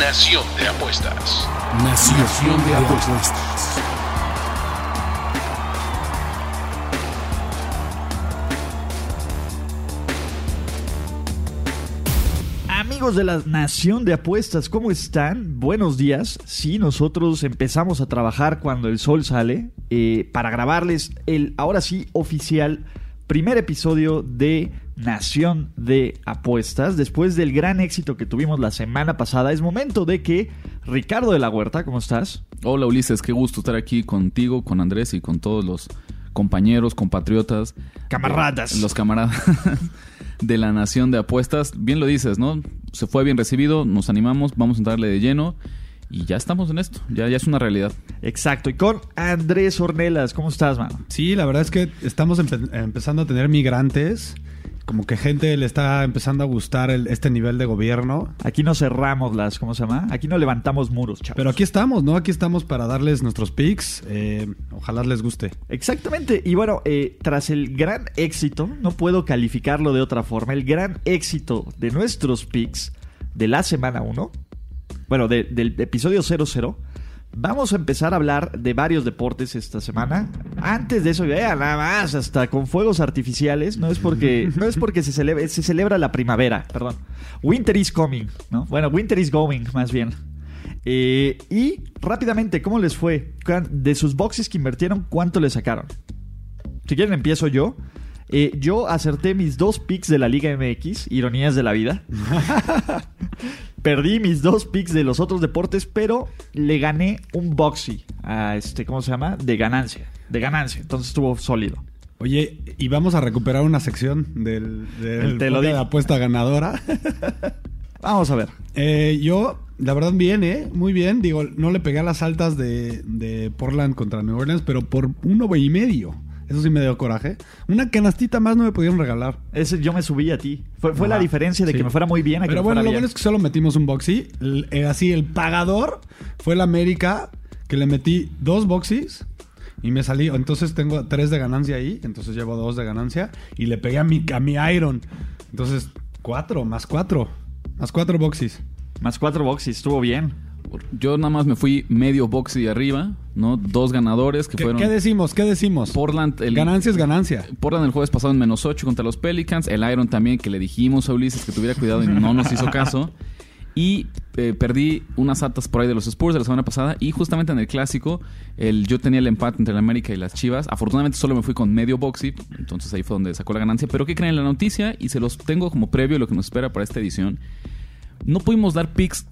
Nación de Apuestas. Nación de apuestas. Amigos de la Nación de Apuestas, ¿cómo están? Buenos días. Sí, nosotros empezamos a trabajar cuando el sol sale eh, para grabarles el, ahora sí, oficial primer episodio de Nación de Apuestas. Después del gran éxito que tuvimos la semana pasada, es momento de que Ricardo de la Huerta, ¿cómo estás? Hola Ulises, qué gusto estar aquí contigo, con Andrés y con todos los compañeros, compatriotas. Camaradas. Los camaradas de la Nación de Apuestas. Bien lo dices, ¿no? Se fue bien recibido, nos animamos, vamos a entrarle de lleno y ya estamos en esto, ya, ya es una realidad. Exacto. Y con Andrés Ornelas, ¿cómo estás, mano? Sí, la verdad es que estamos empe- empezando a tener migrantes. Como que gente le está empezando a gustar el- este nivel de gobierno. Aquí no cerramos las, ¿cómo se llama? Aquí no levantamos muros, chavos. Pero aquí estamos, ¿no? Aquí estamos para darles nuestros picks. Eh, ojalá les guste. Exactamente. Y bueno, eh, tras el gran éxito, no puedo calificarlo de otra forma, el gran éxito de nuestros picks de la semana 1, bueno, de- del episodio 00, vamos a empezar a hablar de varios deportes esta semana. Antes de eso, ya nada más, hasta con fuegos artificiales, no es porque, no es porque se, celebra, se celebra la primavera, perdón. Winter is coming, ¿no? Bueno, winter is going, más bien. Eh, y rápidamente, ¿cómo les fue? De sus boxes que invirtieron, ¿cuánto le sacaron? Si quieren, empiezo yo. Eh, yo acerté mis dos picks de la Liga MX, ironías de la vida. Perdí mis dos picks de los otros deportes, pero le gané un boxy a este, ¿cómo se llama? De ganancia. De ganancia. Entonces estuvo sólido. Oye, y vamos a recuperar una sección del, del Te lo de apuesta ganadora. Vamos a ver. Eh, yo, la verdad, bien, ¿eh? Muy bien. Digo, no le pegué a las altas de, de Portland contra New Orleans, pero por uno y medio. Eso sí me dio coraje. Una canastita más no me pudieron regalar. Ese yo me subí a ti. Fue, fue la Ajá, diferencia de sí. que me fuera muy bien a que Pero me bueno, fuera lo bien. bueno es que solo metimos un boxy. L- eh, así, el pagador fue el América, que le metí dos boxys y me salí. Entonces tengo tres de ganancia ahí. Entonces llevo dos de ganancia. Y le pegué a mi, a mi Iron. Entonces, cuatro, más cuatro. Más cuatro boxys. Más cuatro boxes, estuvo bien. Yo nada más me fui medio box y arriba, ¿no? Dos ganadores que ¿Qué, fueron qué decimos? ¿Qué decimos? Portland, el, Ganancia es ganancia. Portland el jueves pasado en menos 8 contra los Pelicans. El Iron también, que le dijimos a Ulises que tuviera cuidado y no nos hizo caso. Y eh, perdí unas atas por ahí de los Spurs de la semana pasada. Y justamente en el clásico, el, yo tenía el empate entre el América y las Chivas. Afortunadamente solo me fui con medio boxy. Entonces ahí fue donde sacó la ganancia. Pero ¿qué creen en la noticia? Y se los tengo como previo lo que nos espera para esta edición. No pudimos dar picks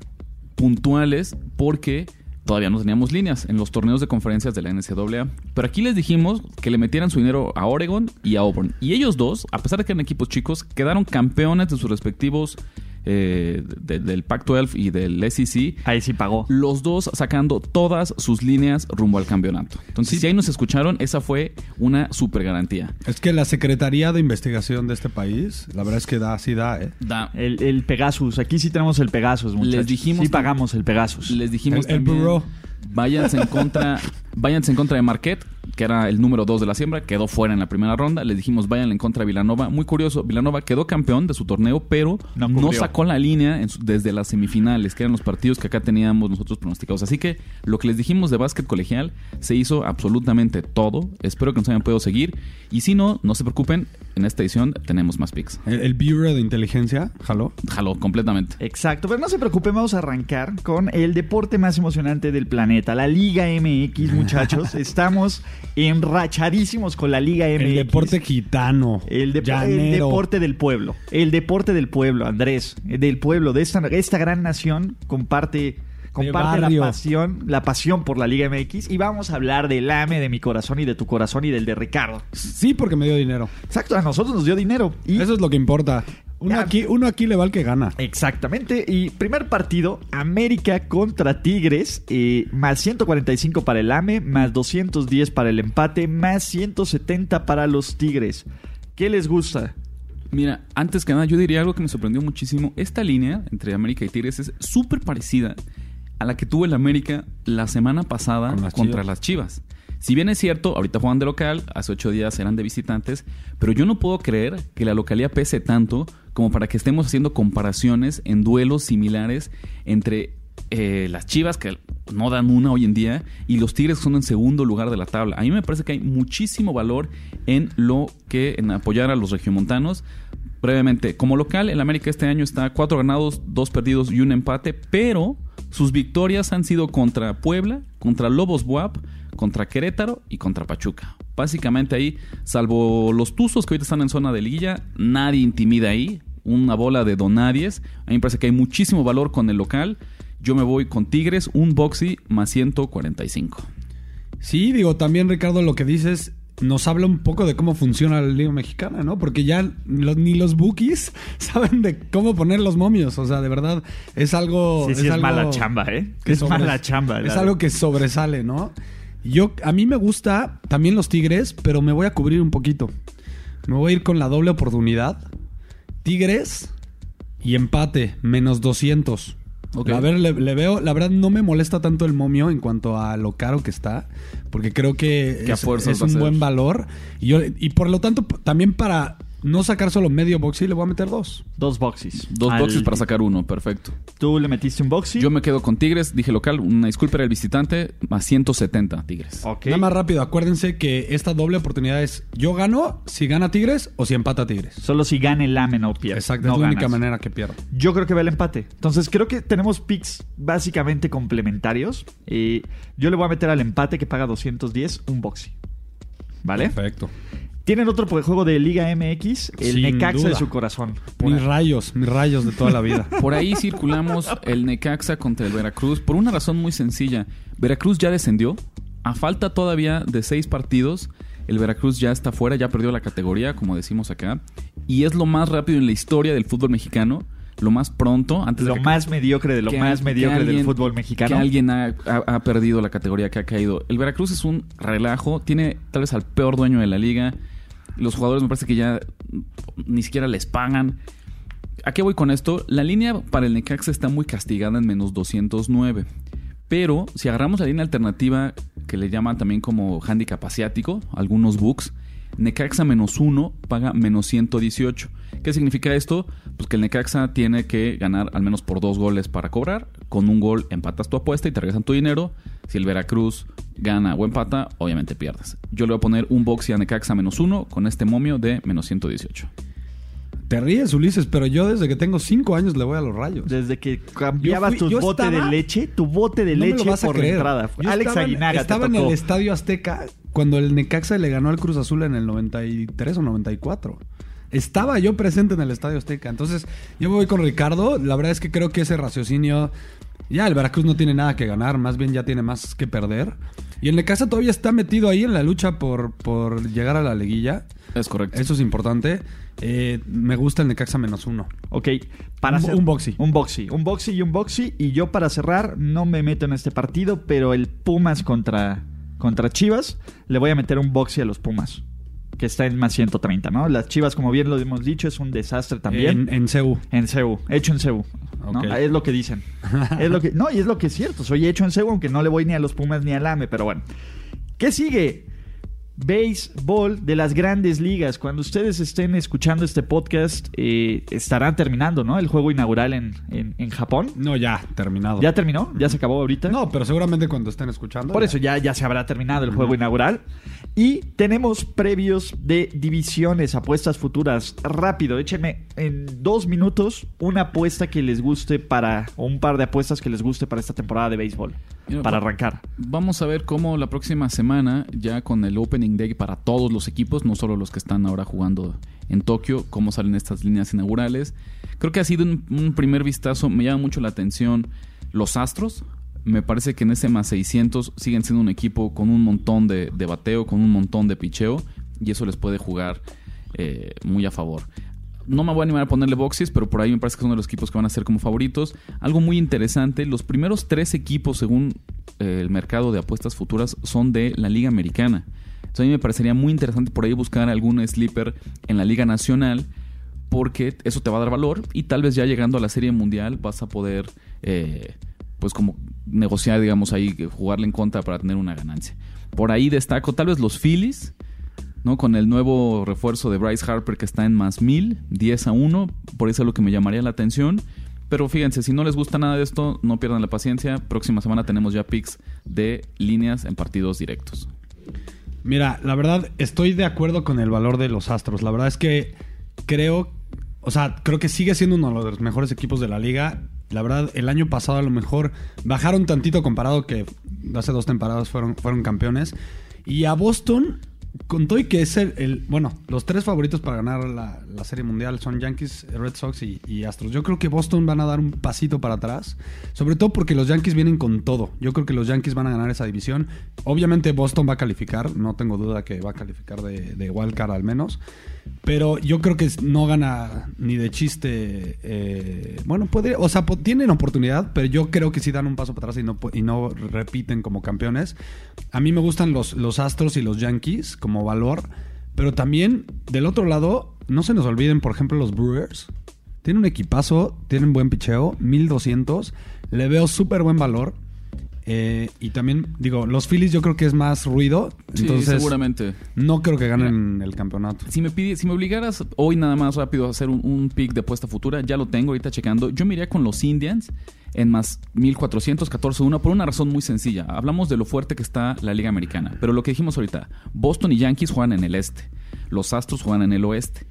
puntuales porque todavía no teníamos líneas en los torneos de conferencias de la NCAA. Pero aquí les dijimos que le metieran su dinero a Oregon y a Auburn. Y ellos dos, a pesar de que eran equipos chicos, quedaron campeones de sus respectivos eh, de- del Pac-12 y del SEC. Ahí sí pagó. Los dos sacando todas sus líneas rumbo al campeonato. Entonces, si ahí nos escucharon, esa fue una super garantía. Es que la Secretaría de Investigación de este país, la verdad es que da, sí da, ¿eh? Da- El, el Pegasus, aquí sí tenemos el Pegasus, muchachos. Les dijimos Sí pagamos el Pegasus. Les dijimos El- el también, Bureau. váyanse en contra, váyanse en contra de Marquette, que era el número 2 de la siembra, quedó fuera en la primera ronda. Les dijimos vayan en contra de Villanova. Muy curioso, Villanova quedó campeón de su torneo, pero No sacó la línea en su- desde las semifinales, que eran los partidos que acá teníamos nosotros pronosticados. Así que lo que les dijimos de básquet colegial se hizo absolutamente todo. Espero que nos hayan podido seguir. Y si no, no se preocupen, en esta edición tenemos más picks. El, el Bureau de Inteligencia, jaló. Jaló completamente. Exacto, pero no se preocupen, vamos a arrancar con el deporte más emocionante del planeta, la Liga MX, muchachos. Estamos enrachadísimos con la Liga MX. El deporte gitano. El, depo- el llanero. deporte del pueblo. El deporte del pueblo, Andrés. Del pueblo, de esta, esta gran nación comparte, comparte la pasión, la pasión por la Liga MX. Y vamos a hablar del AME de mi corazón y de tu corazón y del de Ricardo. Sí, porque me dio dinero. Exacto, a nosotros nos dio dinero. Y Eso es lo que importa. Uno Ah, aquí, uno aquí le va al que gana. Exactamente. Y primer partido, América contra Tigres. eh, más 145 para el AME, más 210 para el empate, más 170 para los Tigres. ¿Qué les gusta? Mira, antes que nada, yo diría algo que me sorprendió muchísimo. Esta línea entre América y Tigres es súper parecida a la que tuvo el América la semana pasada Con las contra Chivas. las Chivas. Si bien es cierto, ahorita juegan de local, hace ocho días eran de visitantes, pero yo no puedo creer que la localidad pese tanto como para que estemos haciendo comparaciones en duelos similares entre eh, las Chivas, que no dan una hoy en día, y los Tigres que son en segundo lugar de la tabla. A mí me parece que hay muchísimo valor en lo que, en apoyar a los regiomontanos. Brevemente, como local, el América este año está cuatro ganados, dos perdidos y un empate, pero sus victorias han sido contra Puebla, contra Lobos Buap, contra Querétaro y contra Pachuca. Básicamente ahí, salvo los Tuzos que ahorita están en zona de liguilla, nadie intimida ahí. Una bola de donadies. A mí me parece que hay muchísimo valor con el local. Yo me voy con Tigres, un boxy más 145. Sí, digo, también Ricardo, lo que dices nos habla un poco de cómo funciona la Liga Mexicana, ¿no? Porque ya los- ni los bookies saben de cómo poner los momios. O sea, de verdad, es algo. Sí, sí, es algo mala chamba, ¿eh? que Es mala chamba. Es algo que sobresale, ¿no? Yo, a mí me gusta también los Tigres, pero me voy a cubrir un poquito. Me voy a ir con la doble oportunidad. Tigres y empate, menos 200. A ver, le, le veo, la verdad no me molesta tanto el momio en cuanto a lo caro que está, porque creo que es, es un buen valor. Y, yo, y por lo tanto, también para no sacar solo medio boxy, le voy a meter dos. Dos boxes. Dos Al- boxes para sacar uno, perfecto. Tú le metiste un boxy. Yo me quedo con Tigres, dije local, una disculpa era el visitante, más 170 Tigres. Ok. Nada más rápido, acuérdense que esta doble oportunidad es yo gano si gana Tigres o si empata Tigres. Solo si gana el AME no pierde. Exacto, no es la única ganas. manera que pierdo. Yo creo que va el empate. Entonces creo que tenemos picks básicamente complementarios. Eh, yo le voy a meter al empate que paga 210 un boxy. ¿Vale? Perfecto. Tienen otro juego de Liga MX, el Sin Necaxa de duda. su corazón. Mis rayos, mis rayos de toda la vida. Por ahí circulamos el Necaxa contra el Veracruz por una razón muy sencilla. Veracruz ya descendió. A falta todavía de seis partidos, el Veracruz ya está fuera, ya perdió la categoría, como decimos acá. Y es lo más rápido en la historia del fútbol mexicano. Lo más pronto, antes Lo de que más mediocre de lo más al- mediocre del fútbol mexicano. Que alguien ha, ha- ha perdido la categoría que ha caído. El Veracruz es un relajo. Tiene tal vez al peor dueño de la liga. Los jugadores me parece que ya ni siquiera les pagan. ¿A qué voy con esto? La línea para el Necaxa está muy castigada en menos 209. Pero si agarramos la línea alternativa que le llaman también como handicap asiático, algunos books, Necaxa menos 1 paga menos 118. ¿Qué significa esto? Pues que el Necaxa tiene que ganar al menos por dos goles para cobrar. Con un gol empatas tu apuesta y te regresan tu dinero. Si el Veracruz gana o empata, obviamente pierdes. Yo le voy a poner un box y a Necaxa menos 1 con este momio de menos 118. Te ríes, Ulises, pero yo desde que tengo cinco años le voy a los rayos. Desde que cambiabas tu bote estaba- de leche, tu bote de No me lo leche vas a por creer. entrada. Yo Alex estaba Aguinaga Estaba te en el Estadio Azteca cuando el Necaxa le ganó al Cruz Azul en el 93 o 94. Estaba yo presente en el Estadio Azteca. Entonces, yo me voy con Ricardo. La verdad es que creo que ese raciocinio. Ya, el Veracruz no tiene nada que ganar, más bien ya tiene más que perder. Y el Necaxa todavía está metido ahí en la lucha por, por llegar a la liguilla. Es correcto. Eso es importante. Eh, me gusta el Necaxa menos uno. Ok, para Un- un boxy. Un boxy, un boxy y un boxy. Y yo para cerrar, no me meto en este partido, pero el Pumas contra, contra Chivas, le voy a meter un boxy a los Pumas. Que está en más 130, ¿no? Las Chivas, como bien lo hemos dicho, es un desastre también. En, en CEU. En CEU, hecho en CEU. ¿no? Ok. Es lo que dicen. es lo que, no, y es lo que es cierto. Soy hecho en CEU, aunque no le voy ni a los Pumas ni al AME, pero bueno. ¿Qué sigue? Béisbol de las grandes ligas. Cuando ustedes estén escuchando este podcast, eh, estarán terminando, ¿no? El juego inaugural en, en, en Japón. No, ya, terminado. ¿Ya terminó? ¿Ya se acabó ahorita? No, pero seguramente cuando estén escuchando. Por ya. eso ya, ya se habrá terminado el juego inaugural. Y tenemos previos de divisiones, apuestas futuras. Rápido, échenme en dos minutos una apuesta que les guste para, o un par de apuestas que les guste para esta temporada de béisbol. Mira, para arrancar. Vamos a ver cómo la próxima semana, ya con el Opening para todos los equipos, no solo los que están ahora jugando en Tokio, cómo salen estas líneas inaugurales. Creo que ha sido un, primer vistazo, me llama mucho la atención los Astros. Me parece que en ese más 600 siguen siendo un equipo con un montón de, de bateo, con un montón de picheo, y eso les puede jugar eh, muy a favor. no me voy a animar a ponerle boxes, pero por ahí me parece que son de los equipos que van a ser como favoritos. Algo muy interesante, los primeros tres equipos según eh, el mercado de apuestas futuras son de la Liga Americana. Entonces a mí me parecería muy interesante por ahí buscar algún sleeper en la Liga Nacional porque eso te va a dar valor y tal vez ya llegando a la Serie Mundial vas a poder, eh, pues como negociar, digamos ahí, jugarle en contra para tener una ganancia. Por ahí destaco tal vez los Phillies, ¿no? Con el nuevo refuerzo de Bryce Harper que está en más mil, 10 a 1, por eso es lo que me llamaría la atención. Pero fíjense, si no les gusta nada de esto, no pierdan la paciencia. Próxima semana tenemos ya picks de líneas en partidos directos. Mira, la verdad, estoy de acuerdo con el valor de los Astros. La verdad es que creo, o sea, creo que sigue siendo uno de los mejores equipos de la liga. La verdad, el año pasado a lo mejor bajaron tantito comparado que hace dos temporadas fueron, fueron campeones. Y a Boston, con todo y que es el, bueno, los tres favoritos para ganar la, Serie Mundial son Yankees, Red Sox y, Astros. Yo creo que Boston van a dar un pasito para atrás, sobre todo porque los Yankees vienen con todo. Yo creo que los Yankees van a ganar esa división. Obviamente Boston va a calificar, no tengo duda que va a calificar de, de al menos. Pero yo creo que no gana ni de chiste. eh, bueno, podría, o sea, tienen oportunidad, pero yo creo que sí dan un paso para atrás y no, y no repiten como campeones. A mí me gustan los, los Astros y los Yankees como valor, pero también del otro lado, no se nos olviden, por ejemplo, los Brewers. Tienen un equipazo, tienen buen picheo, 1200. Le veo súper buen valor. Eh, y también, digo, los Phillies yo creo que es más ruido. Sí, Entonces, seguramente. no creo que ganen el campeonato. Si me, pidi- si me obligaras hoy nada más rápido a hacer un, un pick de apuesta futura, ya lo tengo ahorita checando. Yo me iría con los Indians en más 1414-1 por una razón muy sencilla. Hablamos de lo fuerte que está la Liga Americana, pero lo que dijimos ahorita, Boston y Yankees juegan en el este, los Astros juegan en el oeste.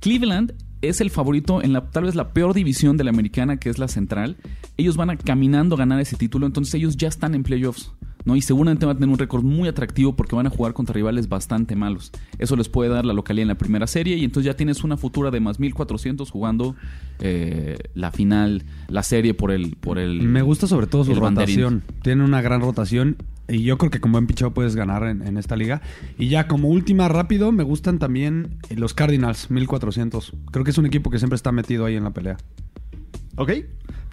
Cleveland es el favorito en la tal vez la peor división de la americana, que es la central. Ellos van a caminando a ganar ese título, entonces ellos ya están en playoffs. ¿No? Y seguramente van a tener un récord muy atractivo porque van a jugar contra rivales bastante malos. Eso les puede dar la localidad en la primera serie y entonces ya tienes una futura de más 1400 jugando eh, la final, la serie por el... Por el Me gusta sobre todo su rotación. Tiene una gran rotación. Y yo creo que con buen picheo puedes ganar en, en esta liga. Y ya como última rápido, me gustan también eh, los Cardinals, 1400. Creo que es un equipo que siempre está metido ahí en la pelea. Ok.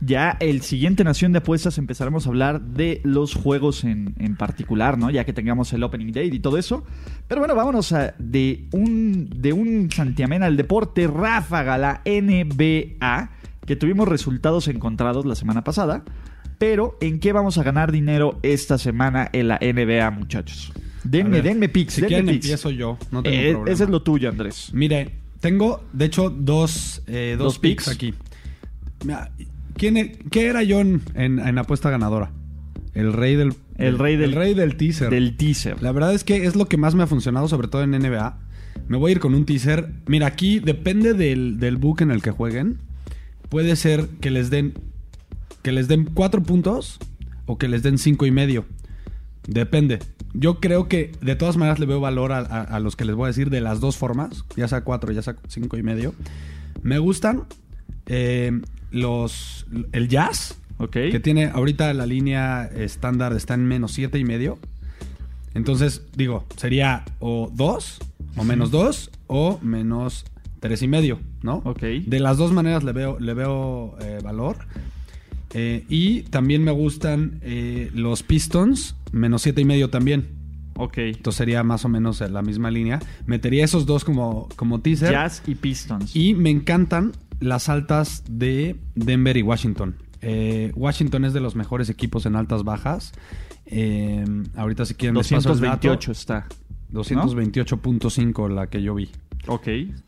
Ya el siguiente Nación de Apuestas empezaremos a hablar de los juegos en, en particular, ¿no? Ya que tengamos el Opening Day y todo eso. Pero bueno, vámonos a, de un de un santiamén al deporte ráfaga, la NBA, que tuvimos resultados encontrados la semana pasada. Pero, ¿en qué vamos a ganar dinero esta semana en la NBA, muchachos? Denme, ver, denme picks, Si denme quieren picks. empiezo yo. No tengo Eh, problema. ese es lo tuyo, Andrés. Mire, tengo de hecho dos, eh, dos, Dos picks picks. aquí. Mira, ¿quién e- ¿Qué era yo en, en- en apuesta ganadora? El rey del... El rey del- el rey del teaser. Del teaser. La verdad es que es lo que más me ha funcionado, sobre todo en NBA. Me voy a ir con un teaser. Mira, aquí depende del, del book en el que jueguen. Puede ser que les den que les den cuatro puntos o que les den cinco y medio. Depende. Yo creo que de todas maneras le veo valor a, a- a los que les voy a decir de las dos formas, ya sea cuatro, ya sea cinco y medio. Me gustan eh, los el jazz, Ok. que tiene ahorita la línea estándar está en menos siete y medio. Entonces, digo, sería o 2, o menos 2, o menos tres y medio, ¿no? Ok. De las dos maneras le veo, le veo eh, valor. Eh, y también me gustan eh, los Pistons, menos siete y medio también. Ok. Entonces sería más o menos la misma línea. Metería esos dos como, como teaser. Jazz y Pistons. Y me encantan las altas de Denver y Washington. Eh, Washington es de los mejores equipos en altas bajas. Eh, ahorita si quieren les paso el dato. 228 está. 228.5 la que yo vi. Ok.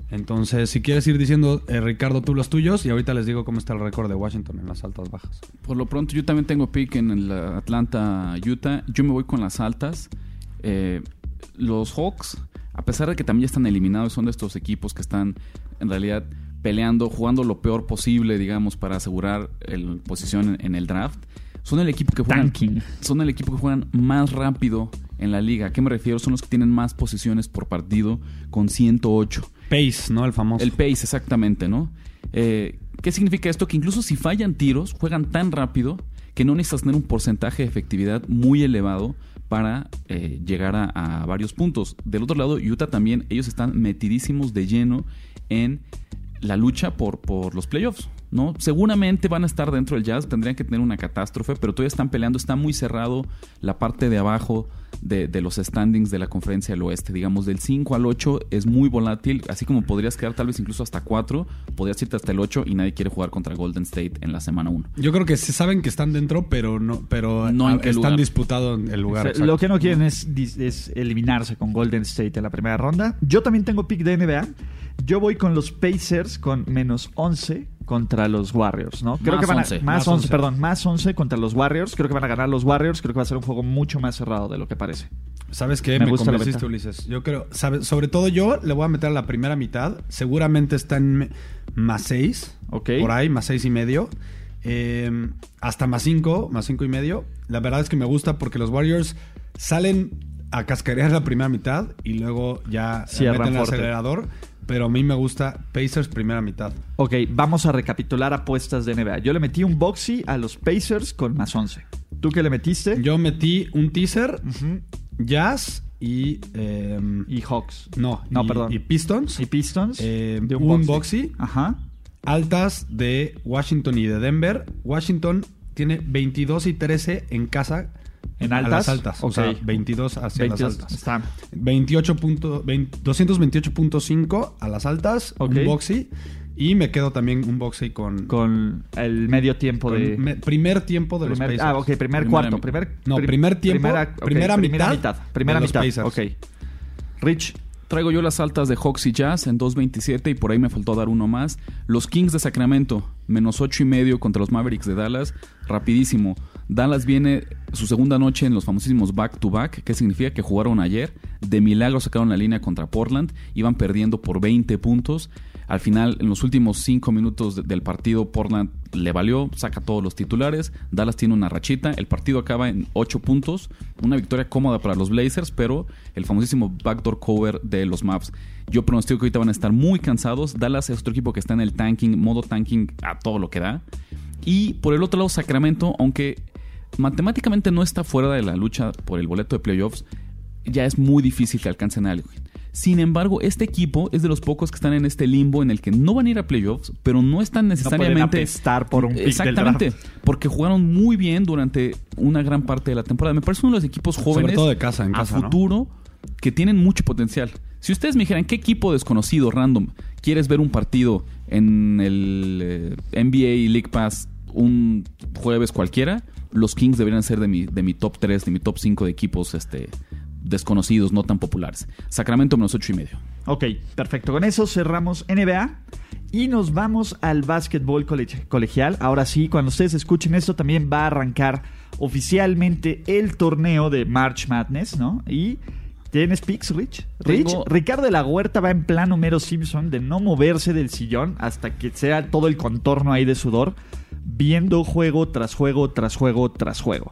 Entonces, si quieres ir diciendo, eh, Ricardo, tú los tuyos y ahorita les digo cómo está el récord de Washington en las altas bajas. Por lo pronto, yo también tengo pick en el Atlanta, Utah. Yo me voy con las altas. Eh, los Hawks, a pesar de que también ya están eliminados, son de estos equipos que están en realidad peleando, jugando lo peor posible, digamos, para asegurar el posición en, en el draft. Son el equipo que juegan, Tanking. son el equipo que juegan más rápido en la liga. ¿A qué me refiero? Son los que tienen más posiciones por partido con 108. Pace, ¿no? El famoso. El pace, exactamente, ¿no? Eh, ¿Qué significa esto? Que incluso si fallan tiros, juegan tan rápido que no necesitas tener un porcentaje de efectividad muy elevado para eh, llegar a, a varios puntos. Del otro lado, Utah también, ellos están metidísimos de lleno en la lucha por, por los playoffs, ¿no? Seguramente van a estar dentro del Jazz, tendrían que tener una catástrofe, pero todavía están peleando, está muy cerrado la parte de abajo de, de los standings de la conferencia del oeste, digamos, del 5 al 8 es muy volátil, así como podrías quedar tal vez incluso hasta 4, podrías irte hasta el 8 y nadie quiere jugar contra Golden State en la semana 1. Yo creo que se saben que están dentro, pero no, pero No en están lugar. disputados en el O lugar. sea, lo que no quieren es, es eliminarse con Golden State en la primera ronda. Yo también tengo pick de NBA. Yo voy con los Pacers con menos 11 contra los Warriors, ¿no? Creo Más que van a, 11. más, Más 11, 11. perdón, más 11 contra los Warriors. Creo que van a ganar los Warriors. Creo que va a ser un juego mucho más cerrado de lo que parece. ¿Sabes qué? Me Me, gusta convenciste. Ulises. Yo creo, sabe- sobre todo yo le voy a meter a la primera mitad. Seguramente está en más 6. Ok. Por ahí, más 6 y medio. Eh, hasta más 5, más 5 y medio. La verdad es que me gusta porque los Warriors salen a cascarear la primera mitad y luego ya Cierran meten el fuerte. acelerador. Pero a mí me gusta Pacers primera mitad. Ok, vamos a recapitular apuestas de NBA. Yo le metí un boxy a los Pacers con más 11. ¿Tú qué le metiste? Yo metí un teaser. Jazz y... eh, Y Hawks. no, No, y- perdón. Y Pistons. Y Pistons. Eh, de un boxy. Ajá. altas de Washington y de Denver. Washington tiene 22 y 13 en casa. ¿En a altas? las altas. O sea, Ok. 22 hacia 22. las altas. Está. 28 punto- 20 228.5 a las altas. Un boxy. Y me quedo también un boxy con, Con el medio tiempo de. me- primer tiempo de primer- los Pacers. ah, ok, primer Primera cuarto. mi- Primer, No, prim- primer tiempo, ok, primera mitad Primera de los mitad. Pacers. Ok. Rich. Traigo yo las altas de Hawks y Jazz en 2.27 y por ahí me faltó dar uno más. Los Kings de Sacramento, menos 8 y medio contra los Mavericks de Dallas. Rapidísimo. Dallas viene su segunda noche en los famosísimos back-to-back, que significa que jugaron ayer. De milagro sacaron la línea contra Portland. Iban perdiendo por 20 puntos. Al final, en los últimos 5 minutos de- del partido, Portland le valió, saca todos los titulares. Dallas tiene una rachita. El partido acaba en 8 puntos. Una victoria cómoda para los Blazers, pero el famosísimo backdoor cover de los Maps. Yo pronostico que ahorita van a estar muy cansados. Dallas es otro equipo que está en el tanking, modo tanking a todo lo que da. Y por el otro lado, Sacramento, aunque matemáticamente no está fuera de la lucha por el boleto de playoffs, ya es muy difícil que alcancen algo. Sin embargo, este equipo es de los pocos que están en este limbo en el que no van a ir a playoffs, pero no están necesariamente apestar por un pick del Exactamente, draft. porque jugaron muy bien durante una gran parte de la temporada. Me parece uno de los equipos jóvenes todo de casa, en a ¿no? futuro que tienen mucho potencial. Si ustedes me dijeran qué equipo desconocido random quieres ver un partido en el eh, NBA League Pass un jueves cualquiera, los Kings deberían ser de mi, de mi top 3, de mi top 5 de equipos este, desconocidos, no tan populares. Sacramento menos 8 y medio. Ok, perfecto. Con eso cerramos NBA y nos vamos al básquetbol cole- colegial. Ahora sí, cuando ustedes escuchen esto, también va a arrancar oficialmente el torneo de March Madness, ¿no? Y. ¿Tienes picks, Rich? Rich, Tengo- Ricardo de la Huerta va en plan Homero Simpson de no moverse del sillón hasta que sea todo el contorno ahí de sudor, viendo juego tras juego tras juego tras juego.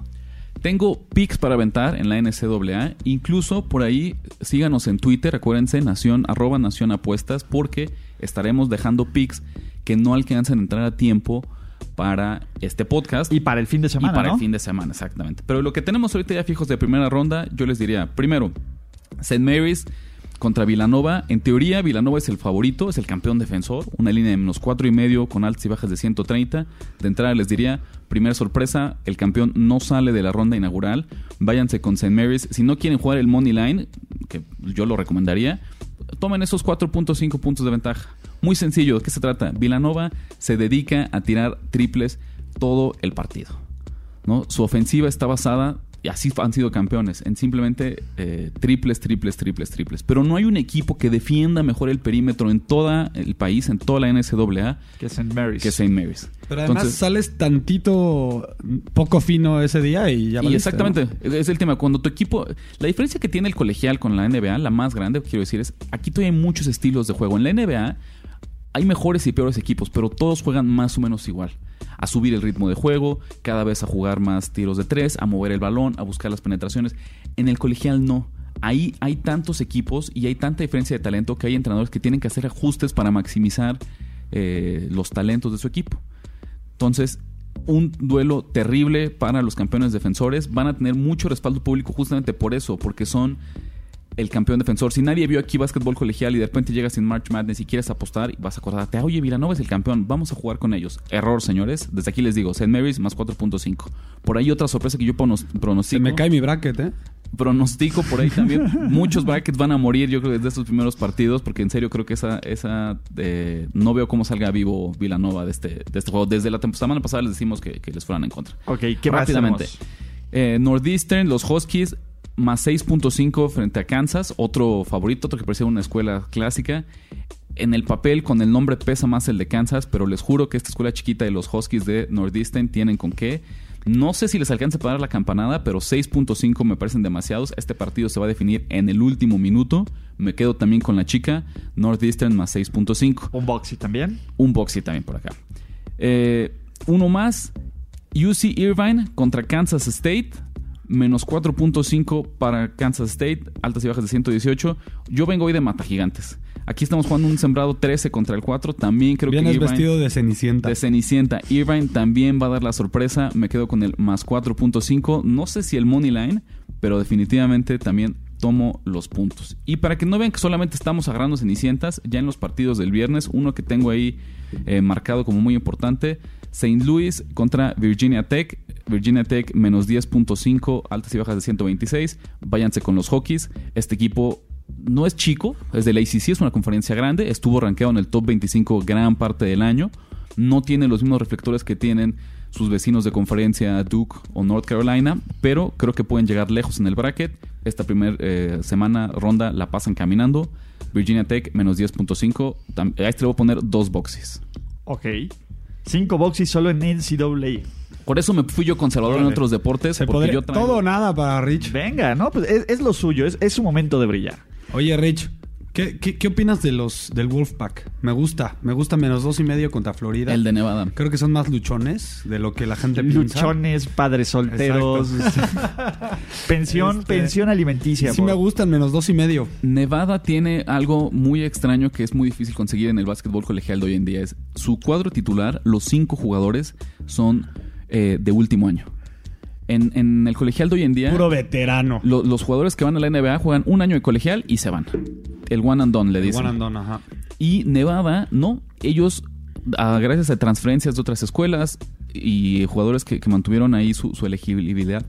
Tengo picks para aventar en la NCAA. Incluso por ahí síganos en Twitter. Acuérdense, nación, arroba nación apuestas, porque estaremos dejando picks que no alcanzan a entrar a tiempo para este podcast. Y para el fin de semana, Y para ¿no? el fin de semana, exactamente. Pero lo que tenemos ahorita ya fijos de primera ronda, yo les diría, primero, St. Mary's contra Villanova. En teoría, Villanova es el favorito, es el campeón defensor. Una línea de menos cuatro y medio con altas y bajas de 130. De entrada les diría, primera sorpresa, el campeón no sale de la ronda inaugural. Váyanse con St. Mary's. Si no quieren jugar el Money Line, que yo lo recomendaría, tomen esos 4.5 puntos de ventaja. Muy sencillo, ¿de qué se trata? Villanova se dedica a tirar triples todo el partido. ¿no? Su ofensiva está basada, y así han sido campeones, en simplemente eh, triples, triples, triples, triples. Pero no hay un equipo que defienda mejor el perímetro en todo el país, en toda la NCAA, Que St. Mary's. que St. Mary's. Pero además Entonces, sales tantito poco fino ese día y ya y exactamente, ¿no? es el tema. Cuando tu equipo. La diferencia que tiene el colegial con la NBA, la más grande, quiero decir, es aquí todavía hay muchos estilos de juego. En la NBA hay mejores y peores equipos, pero todos juegan más o menos igual. A subir el ritmo de juego, cada vez a jugar más tiros de tres, a mover el balón, a buscar las penetraciones. En el colegial no. Ahí hay tantos equipos y hay tanta diferencia de talento que hay entrenadores que tienen que hacer ajustes para maximizar eh, los talentos de su equipo. Entonces, un duelo terrible para los campeones defensores. Van a tener mucho respaldo público justamente por eso, porque son el campeón defensor. Si nadie vio aquí básquetbol colegial y de repente llegas sin March Madness y quieres apostar y vas a acordarte, oye, Villanova es el campeón, vamos a jugar con ellos. Error, señores. Desde aquí les digo, St. Mary's más 4.5. Por ahí otra sorpresa que yo pronos- Se pronostico. me cae mi bracket, ¿eh? pronostico por ahí también. Muchos brackets van a morir, yo creo, desde estos primeros partidos, porque en serio creo que esa, esa eh, no veo cómo salga vivo Villanova de este, de este juego. Desde la semana pasada les decimos que, que les fueran en contra. Ok, ¿qué Rápidamente. Eh, Northeastern, los Huskies, más 6.5 frente a Kansas, otro favorito, otro que parecía una escuela clásica. En el papel, con el nombre pesa más el de Kansas, pero les juro que esta escuela chiquita de los Huskies de Northeastern tienen con qué. No sé si les alcance para dar la campanada, pero 6.5 me parecen demasiados. Este partido se va a definir en el último minuto. Me quedo también con la chica. Northeastern más 6.5 Un boxy también. un boxy también por acá. Eh, uno más, UC Irvine contra Kansas State, menos 4.5 para Kansas State, altas y bajas de 118. Yo vengo hoy de Mata Gigantes. Aquí estamos jugando un sembrado 13 contra el 4. También creo Vienes que Irvine, vestido de cenicienta. de Cenicienta. Irvine también va a dar la sorpresa. Me quedo con el más 4.5. No sé si el money line, pero definitivamente también tomo los puntos. Y para que no vean que solamente estamos agarrando cenicientas, ya en los partidos del viernes, uno que tengo ahí eh, marcado como muy importante, St. Louis contra Virginia Tech. Virginia Tech menos 10.5, altas y bajas de 126. Váyanse con los Hokies. Este equipo no es chico, es del ACC, es una conferencia grande. Estuvo rankeado en el top 25 gran parte del año. No tiene los mismos reflectores que tienen sus vecinos de conferencia Duke o North Carolina, pero creo que pueden llegar lejos en el bracket. Esta primera semana ronda la pasan caminando. Virginia Tech menos 10.5. Tam- A este le voy a poner dos boxes. Ok. Cinco boxys solo en NCAA. Por eso me fui yo conservador en Órale. otros deportes. Se porque podría- yo traigo- Todo o nada para Rich. Venga, ¿no? Pues es, es lo suyo, es, es su momento de brillar. Oye, Rich, ¿qué, qué, qué opinas de los del Wolfpack? Me gusta, me gusta menos dos y medio contra Florida. El de Nevada. Creo que son más luchones de lo que la gente piensa. Luchones, padres solteros. pensión, Este, pensión alimenticia. Sí por- me gustan menos dos y medio. Nevada tiene algo muy extraño que es muy difícil conseguir en el básquetbol colegial de hoy en día. Es su cuadro titular, los cinco jugadores son eh, de último año. En, en el colegial de hoy en día, Puro veterano. lo- los jugadores que van a la NBA juegan un año de colegial y se van. El one and done, le dicen. One and done, ajá. Y Nevada, no. Ellos, ah, gracias a transferencias de otras escuelas y jugadores que, que mantuvieron ahí su, su elegibilidad,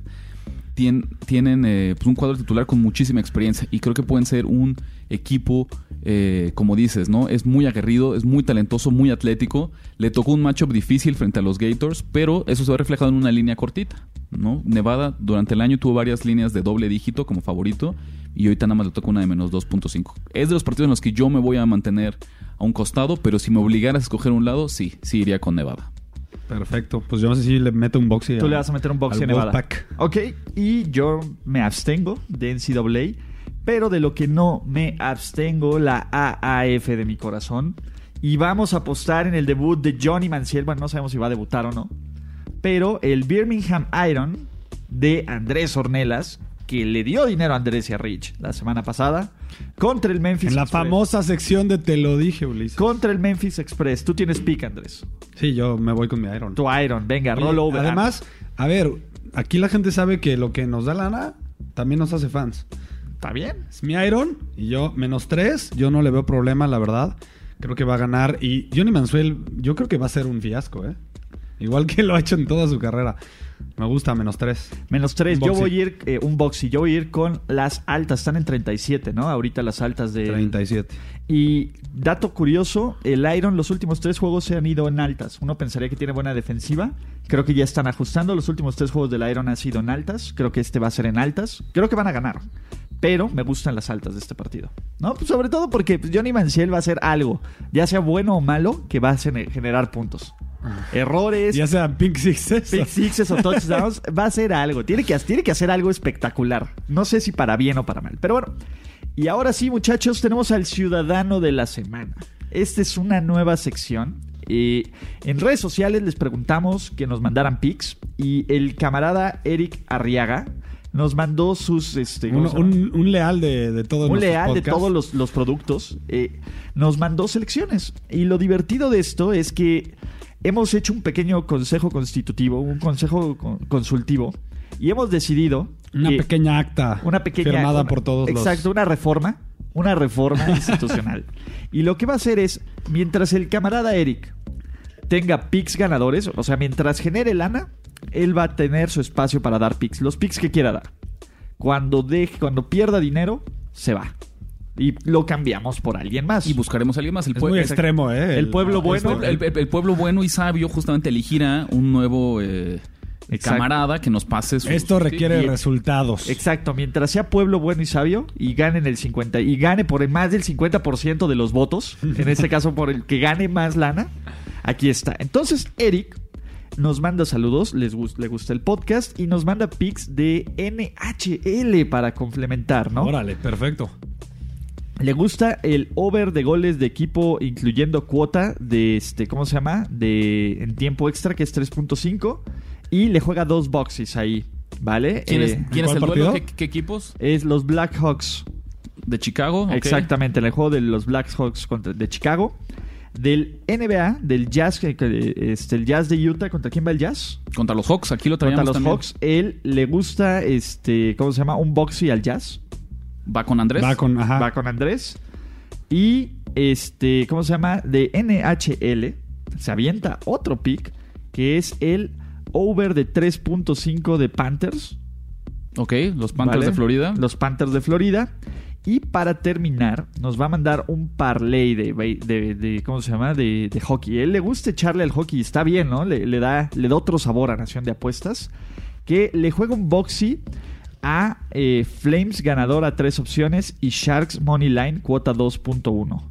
tien- tienen eh, pues, un cuadro titular con muchísima experiencia. Y creo que pueden ser un equipo, eh, como dices, ¿no? Es muy aguerrido, es muy talentoso, muy atlético. Le tocó un matchup difícil frente a los Gators, pero eso se ve reflejado en una línea cortita. ¿No? Nevada durante el año tuvo varias líneas de doble dígito como favorito y ahorita nada más le toca una de menos 2.5. Es de los partidos en los que yo me voy a mantener a un costado, pero si me obligaras a escoger un lado, sí, sí iría con Nevada. Perfecto. Pues yo no sé si le meto un boxy. Tú le vas a meter un boxy a Nevada. Wolfpack. Ok, y yo me abstengo de NCAA, pero de lo que no me abstengo, la AAF de mi corazón. Y vamos a apostar en el debut de Johnny Manciel. Bueno, no sabemos si va a debutar o no. Pero el Birmingham Iron de Andrés Ornelas, que le dio dinero a Andrés y a Rich la semana pasada, contra el Memphis En la Express. famosa sección de Te lo dije, Ulises. Contra el Memphis Express. Tú tienes pick, Andrés. Sí, yo me voy con mi Iron. Tu Iron, venga, Oye, roll over. Además, a ver, aquí la gente sabe que lo que nos da lana también nos hace fans. ¿Está bien? Es mi Iron y yo menos tres. Yo no le veo problema, la verdad. Creo que va a ganar. Y Johnny Mansuel, yo creo que va a ser un fiasco, ¿eh? Igual que lo ha hecho en toda su carrera. Me gusta menos tres. Menos 3. Un Yo voy a ir, eh, un boxy. Yo voy a ir con las altas. Están en 37, ¿no? Ahorita las altas de. 37. Y dato curioso: el Iron, los últimos tres juegos se han ido en altas. Uno pensaría que tiene buena defensiva. Creo que ya están ajustando. Los últimos tres juegos del Iron han sido en altas. Creo que este va a ser en altas. Creo que van a ganar. Pero me gustan las altas de este partido. ¿No? Pues sobre todo porque pues, Johnny Manciel va a hacer algo, ya sea bueno o malo, que va a gener- generar puntos. Errores, Ya sea Pink Sixes. Pick sixes o touchdowns, va a hacer algo. Tiene que, tiene que hacer algo espectacular. No sé si para bien o para mal. Pero bueno. Y ahora sí, muchachos, tenemos al ciudadano de la semana. Esta es una nueva sección. Eh, en redes sociales les preguntamos que nos mandaran pics. Y el camarada Eric Arriaga nos mandó sus. Este, ¿cómo Un, leal de, de todos un leal de todos los, los productos, eh, nos mandó selecciones. Y lo divertido de esto es que hemos hecho un pequeño consejo constitutivo, un consejo con- consultivo, Y hemos decidido... Una que- pequeña acta una pequeña firmada una- por todos exacto los... una reforma una reforma institucional y lo que va a hacer es mientras el camarada Eric tenga picks ganadores o sea mientras genere lana él va a tener su espacio para dar picks los picks que quiera dar cuando deje cuando pierda dinero se va y lo cambiamos por alguien más Y buscaremos a alguien más. El, Es muy extremo, ¿eh? El pueblo bueno, el, el- el pueblo bueno y sabio justamente elegirá un nuevo eh, Exacto. camarada que nos pase su... Esto requiere y- resultados. Exacto, mientras sea pueblo bueno y sabio y gane en el 50 y gane por el más del 50% de los votos, en este caso por el que gane más lana, aquí está. Entonces, Eric nos manda saludos, les le gusta el podcast y nos manda pics de NHL para complementar, ¿no? Órale, perfecto. Le gusta el over de goles de equipo incluyendo cuota de este, ¿cómo se llama? De en tiempo extra que es 3.5 y le juega dos boxes ahí, ¿vale? ¿Quién es, Eh, quién es ¿cuál el duelo? partido? ¿Qué, qué equipos? es los Blackhawks. ¿De Chicago? Exactamente, en el juego de los Blackhawks contra, de Chicago. Del NBA, del Jazz, este, el Jazz de Utah, ¿contra quién va el Jazz? Contra los Hawks, aquí lo Contra traíamos los también. Hawks. Él le gusta, este, ¿cómo se llama? Un boxy al Jazz. Va con Andrés. Va con... Ajá. Va con Andrés. Y, este, ¿cómo se llama? De NHL, se avienta otro pick, que es el over de 3.5 de Panthers. Ok, los Panthers ¿vale? de Florida. Los Panthers de Florida. Y para terminar, nos va a mandar un parlay de, de, de- ¿cómo se llama? De, de hockey. Él le gusta echarle al hockey, está bien, ¿no? Le, le da, le da otro sabor a Nación de Apuestas. Que le juega un boxy a eh, Flames ganador a tres opciones y Sharks Money Line cuota 2.1.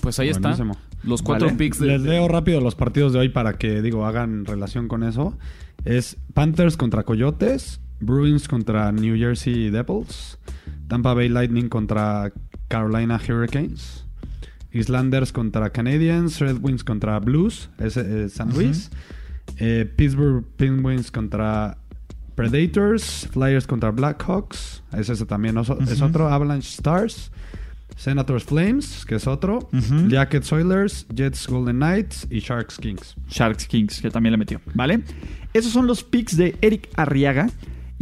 Pues ahí Buenísimo. está. Los cuatro Vale. picks de... Les leo rápido los partidos de hoy para que, digo, hagan relación con eso. Es Panthers contra Coyotes, Bruins contra New Jersey Devils, Tampa Bay Lightning contra Carolina Hurricanes, Islanders contra Canadiens, Red Wings contra Blues, es San Luis, eh, Pittsburgh Penguins contra Predators, Flyers contra Blackhawks, ese, ese también es otro, Avalanche Stars, Senators Flames, que es otro, Ujú. Jackets Oilers, Jets Golden Knights y Sharks Kings. Sharks Kings, que también le metió, ¿vale? Esos son los picks de Eric Arriaga.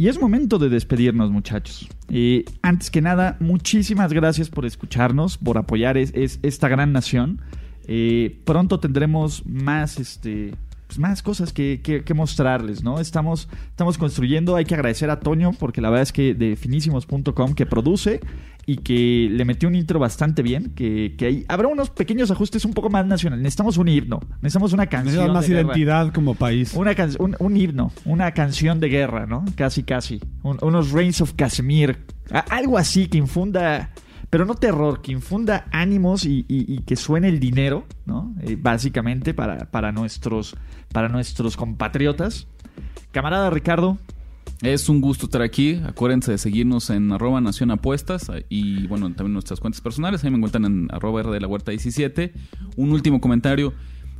Y es momento de despedirnos, muchachos. Eh, antes que nada, muchísimas gracias por escucharnos, por apoyar es, es- esta gran nación. Eh, pronto tendremos más, este, pues más cosas que, que- que mostrarles, ¿no? Estamos, estamos construyendo, hay que agradecer a Toño, porque la verdad es que de finísimos.com que produce y que le metió un intro bastante bien, que, que habrá unos pequeños ajustes un poco más nacionales. Necesitamos un himno, necesitamos una canción. Necesitan más de guerra. identidad como país. Una can- un, un himno, una canción de guerra, ¿no? Casi, casi. Un- unos Reigns of Casimir. A- algo así que infunda, pero no terror, que infunda ánimos y, que suene el dinero, ¿no? Eh, básicamente para, para, nuestros, para nuestros compatriotas. Camarada Ricardo, Es un gusto estar aquí. Acuérdense de seguirnos en arroba Nación Apuestas y bueno, también nuestras cuentas personales. Ahí me encuentran en arroba R de la Huerta 17. Un último comentario.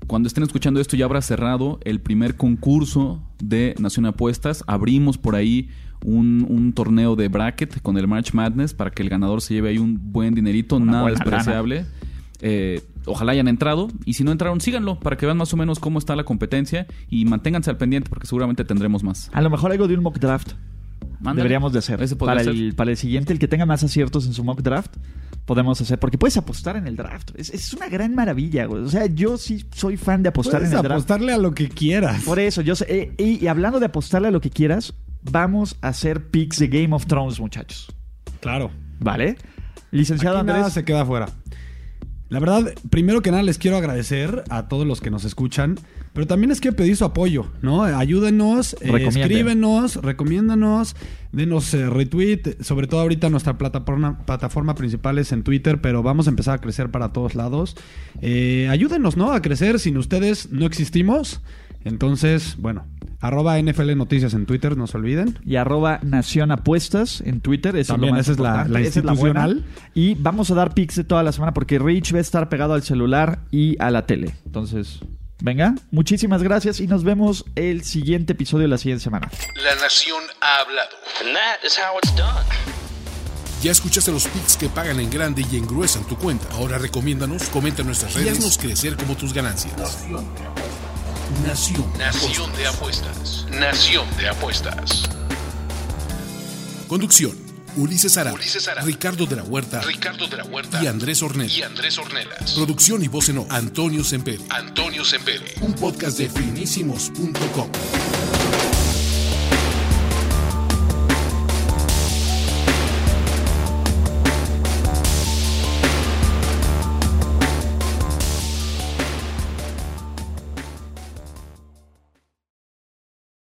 Cuando estén escuchando esto ya habrá cerrado el primer concurso de Nación Apuestas. Abrimos por ahí un, un torneo de bracket con el March Madness para que el ganador se lleve ahí un buen dinerito, Una nada despreciable. Eh, ojalá hayan entrado y si no entraron, síganlo para que vean más o menos cómo está la competencia y manténganse al pendiente porque seguramente tendremos más. a lo mejor algo de un mock draft. Deberíamos de hacer. Ese podría Para ser. el, para el siguiente, el que tenga más aciertos en su mock draft, podemos hacer. Porque puedes apostar en el draft. Es, es una gran maravilla, güey. O sea, yo sí soy fan de apostar Puedes en el draft. apostarle a lo que quieras. Por eso, yo sé. eh, y, y hablando de apostarle a lo que quieras, vamos a hacer picks de Game of Thrones, muchachos. Claro. ¿Vale? Licenciado Aquí nada Andrés. se queda fuera. La verdad, primero que nada les quiero agradecer a todos los que nos escuchan, pero también les quiero pedir su apoyo, ¿no? Ayúdenos, eh, escríbenos, recomiéndanos, denos eh, retweet, sobre todo ahorita nuestra plataforma, plataforma principal es en Twitter, pero vamos a empezar a crecer para todos lados. Eh, ayúdenos, ¿no? A crecer, sin ustedes no existimos. Entonces, bueno, arroba NFL Noticias en Twitter, no se olviden. y arroba Nación Apuestas en Twitter. Eso También, es lo más esa es la- importante. la Esa es buena. institucional. y vamos a dar picks de toda la semana porque Rich va a estar pegado al celular y a la tele. Entonces, venga, muchísimas gracias y nos vemos el siguiente episodio la siguiente semana. La nación ha hablado. And that is how it's done. Ya escuchaste los picks que pagan en grande y engruesan tu cuenta. Ahora recomiéndanos, comenta en nuestras redes y haznos crecer como tus ganancias. Nación. Nación. Nación de apuestas. Nación de apuestas. Conducción. Ulises Arada, Ulises Ricardo, de la Huerta, Ricardo de la Huerta y Andrés Ornelas. Y Andrés Ornelas. Producción y voz en off, Antonio Sempere. Antonio Sempere. Un podcast de finísimos.com.